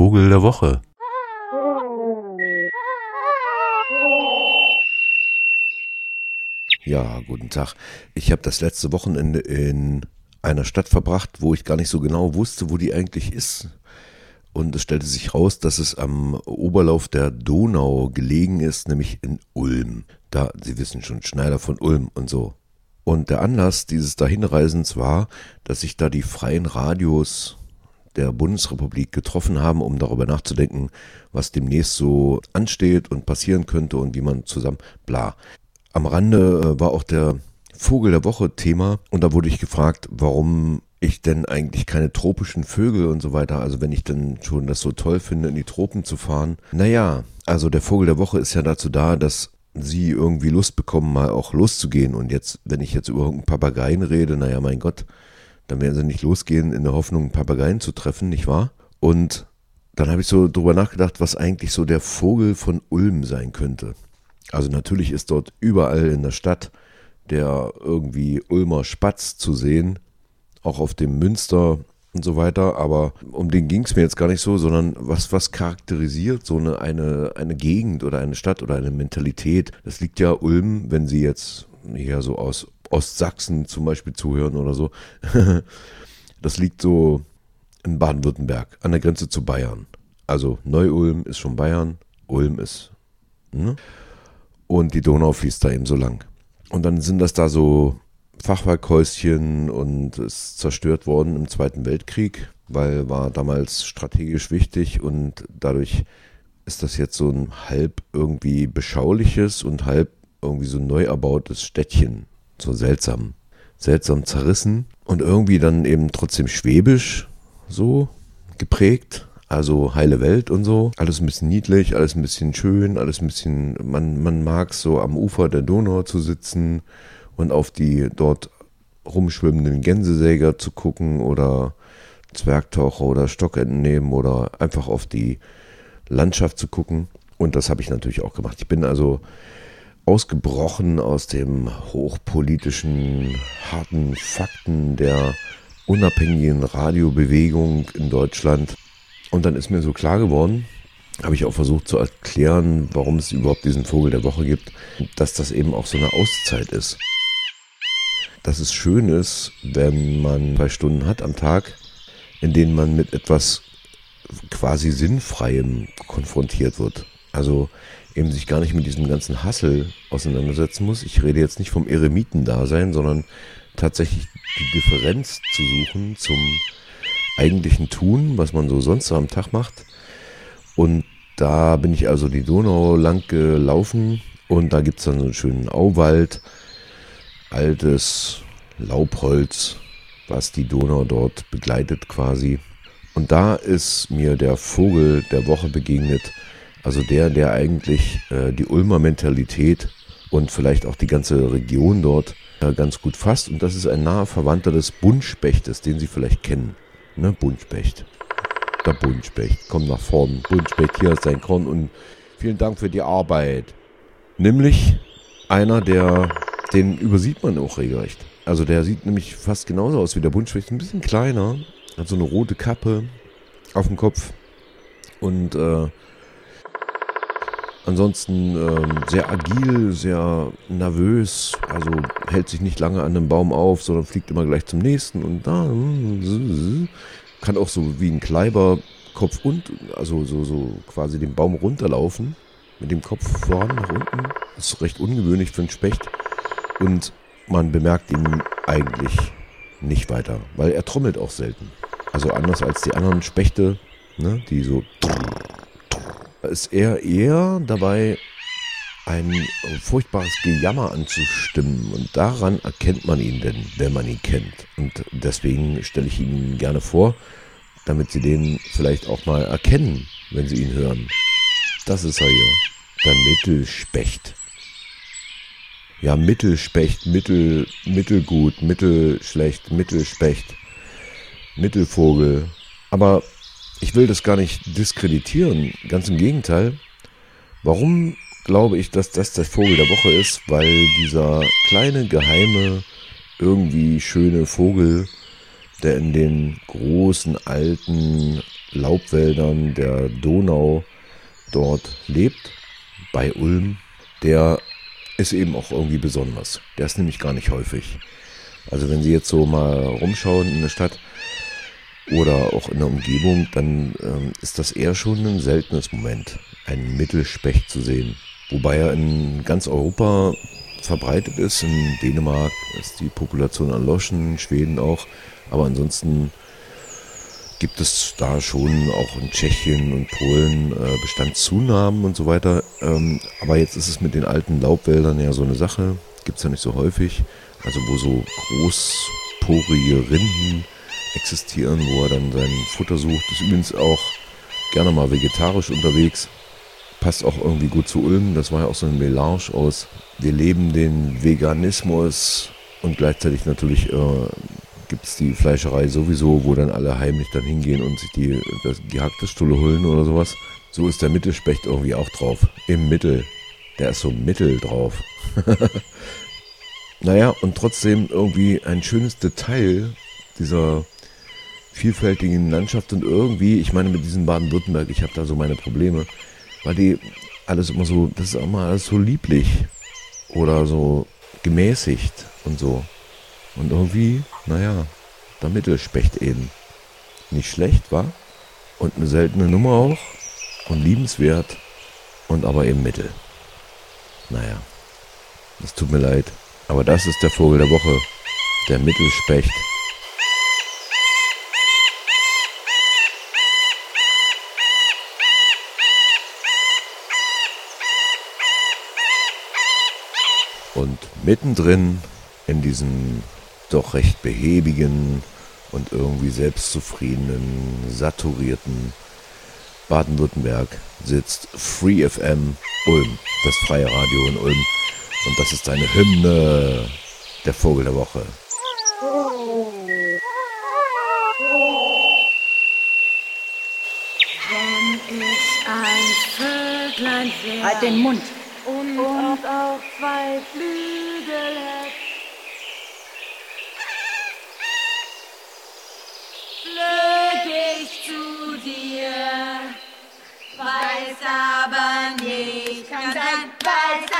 Vogel der Woche. Ja, guten Tag. Ich habe das letzte Wochenende in einer Stadt verbracht, wo ich gar nicht so genau wusste, wo die eigentlich ist. Und es stellte sich raus, dass es am Oberlauf der Donau gelegen ist, nämlich in Ulm. Da, Sie wissen schon, Schneider von Ulm und so. Und der Anlass dieses Dahinreisens war, dass sich da die freien Radios der Bundesrepublik getroffen haben, um darüber nachzudenken, was demnächst so ansteht und passieren könnte und wie man zusammen bla. Am Rande äh, war auch der Vogel der Woche Thema und da wurde ich gefragt, warum ich denn eigentlich keine tropischen Vögel und so weiter, also wenn ich denn schon das so toll finde, in die Tropen zu fahren. Naja, also der Vogel der Woche ist ja dazu da, dass sie irgendwie Lust bekommen, mal auch loszugehen. Und jetzt, wenn ich jetzt über irgendeinen Papageien rede, naja, mein Gott, dann werden sie nicht losgehen in der Hoffnung, Papageien zu treffen, nicht wahr? Und dann habe ich so drüber nachgedacht, was eigentlich so der Vogel von Ulm sein könnte. Also natürlich ist dort überall in der Stadt der irgendwie Ulmer Spatz zu sehen, auch auf dem Münster und so weiter, aber um den ging es mir jetzt gar nicht so, sondern was, was charakterisiert so eine, eine, eine Gegend oder eine Stadt oder eine Mentalität. Das liegt ja Ulm, wenn Sie jetzt hier so aus Ostsachsen zum Beispiel zuhören oder so. das liegt so in Baden-Württemberg, an der Grenze zu Bayern. Also Neu-Ulm ist schon Bayern, Ulm ist. Ne? Und die Donau fließt da eben so lang. Und dann sind das da so Fachwerkhäuschen und ist zerstört worden im Zweiten Weltkrieg, weil war damals strategisch wichtig und dadurch ist das jetzt so ein halb irgendwie beschauliches und halb irgendwie so neu erbautes Städtchen. So seltsam, seltsam zerrissen und irgendwie dann eben trotzdem schwäbisch so geprägt. Also heile Welt und so. Alles ein bisschen niedlich, alles ein bisschen schön, alles ein bisschen, man, man mag so am Ufer der Donau zu sitzen und auf die dort rumschwimmenden Gänsesäger zu gucken oder Zwergtaucher oder Stockenten nehmen oder einfach auf die Landschaft zu gucken. Und das habe ich natürlich auch gemacht. Ich bin also ausgebrochen aus dem hochpolitischen, harten Fakten der unabhängigen Radiobewegung in Deutschland. Und dann ist mir so klar geworden, habe ich auch versucht zu erklären, warum es überhaupt diesen Vogel der Woche gibt, dass das eben auch so eine Auszeit ist dass es schön ist, wenn man zwei Stunden hat am Tag, in denen man mit etwas quasi Sinnfreiem konfrontiert wird. Also eben sich gar nicht mit diesem ganzen Hassel auseinandersetzen muss. Ich rede jetzt nicht vom Eremitendasein, sondern tatsächlich die Differenz zu suchen zum eigentlichen Tun, was man so sonst am Tag macht. Und da bin ich also die Donau lang gelaufen und da gibt es dann so einen schönen Auwald altes Laubholz, was die Donau dort begleitet quasi. Und da ist mir der Vogel der Woche begegnet, also der, der eigentlich äh, die Ulmer Mentalität und vielleicht auch die ganze Region dort äh, ganz gut fasst. Und das ist ein naher Verwandter des Buntspächtes, den Sie vielleicht kennen. Ne, Buntspecht. Der Buntspecht. Komm nach vorn. Buntspecht, hier ist dein Korn und vielen Dank für die Arbeit. Nämlich einer, der den übersieht man auch regelrecht. Also der sieht nämlich fast genauso aus wie der Buntspecht, ein bisschen kleiner, hat so eine rote Kappe auf dem Kopf und äh, ansonsten äh, sehr agil, sehr nervös, also hält sich nicht lange an einem Baum auf, sondern fliegt immer gleich zum nächsten und da kann auch so wie ein Kleiber Kopf und also so so quasi den Baum runterlaufen mit dem Kopf voran nach unten. Das ist recht ungewöhnlich für einen Specht. Und man bemerkt ihn eigentlich nicht weiter, weil er trommelt auch selten. Also anders als die anderen Spechte, ne, die so ist er eher dabei, ein furchtbares Gejammer anzustimmen. Und daran erkennt man ihn denn, wenn man ihn kennt. Und deswegen stelle ich ihn gerne vor, damit Sie den vielleicht auch mal erkennen, wenn Sie ihn hören. Das ist er hier, der Mittelspecht ja, Mittelspecht, Mittel, Mittelgut, Mittelschlecht, Mittelspecht, Mittelvogel. Aber ich will das gar nicht diskreditieren, ganz im Gegenteil. Warum glaube ich, dass das der Vogel der Woche ist? Weil dieser kleine, geheime, irgendwie schöne Vogel der in den großen alten Laubwäldern der Donau dort lebt, bei Ulm, der ist eben auch irgendwie besonders. Der ist nämlich gar nicht häufig. Also wenn Sie jetzt so mal rumschauen in der Stadt oder auch in der Umgebung, dann ähm, ist das eher schon ein seltenes Moment, einen Mittelspecht zu sehen. Wobei er in ganz Europa verbreitet ist. In Dänemark ist die Population erloschen, in Schweden auch. Aber ansonsten gibt es da schon auch in Tschechien und Polen äh, Bestandszunahmen und so weiter. Ähm, aber jetzt ist es mit den alten Laubwäldern ja so eine Sache. Gibt es ja nicht so häufig. Also wo so großporige Rinden existieren, wo er dann sein Futter sucht. Ist übrigens auch gerne mal vegetarisch unterwegs. Passt auch irgendwie gut zu Ulm. Das war ja auch so ein Melange aus, wir leben den Veganismus und gleichzeitig natürlich äh, gibt es die Fleischerei sowieso, wo dann alle heimlich dann hingehen und sich die das, gehackte Stulle holen oder sowas. So ist der Mittelspecht irgendwie auch drauf. Im Mittel. Der ist so mittel drauf. naja, und trotzdem irgendwie ein schönes Detail dieser vielfältigen Landschaft und irgendwie, ich meine mit diesem Baden-Württemberg, ich habe da so meine Probleme, weil die alles immer so, das ist immer alles so lieblich oder so gemäßigt und so. Und irgendwie, naja, der Mittelspecht eben. Nicht schlecht, war Und eine seltene Nummer auch. Und liebenswert. Und aber eben Mittel. Naja, es tut mir leid. Aber das ist der Vogel der Woche. Der Mittelspecht. Und mittendrin in diesem doch recht behäbigen und irgendwie selbstzufriedenen, saturierten Baden-Württemberg sitzt Free FM Ulm, das freie Radio in Ulm. Und das ist eine Hymne der Vogel der Woche. Wenn ich ein Vöglein wäre. Halt den Mund. Und, und auch zwei Flügel hätte. Flöge ich zu dir, weiß aber nicht, kann sein, weiß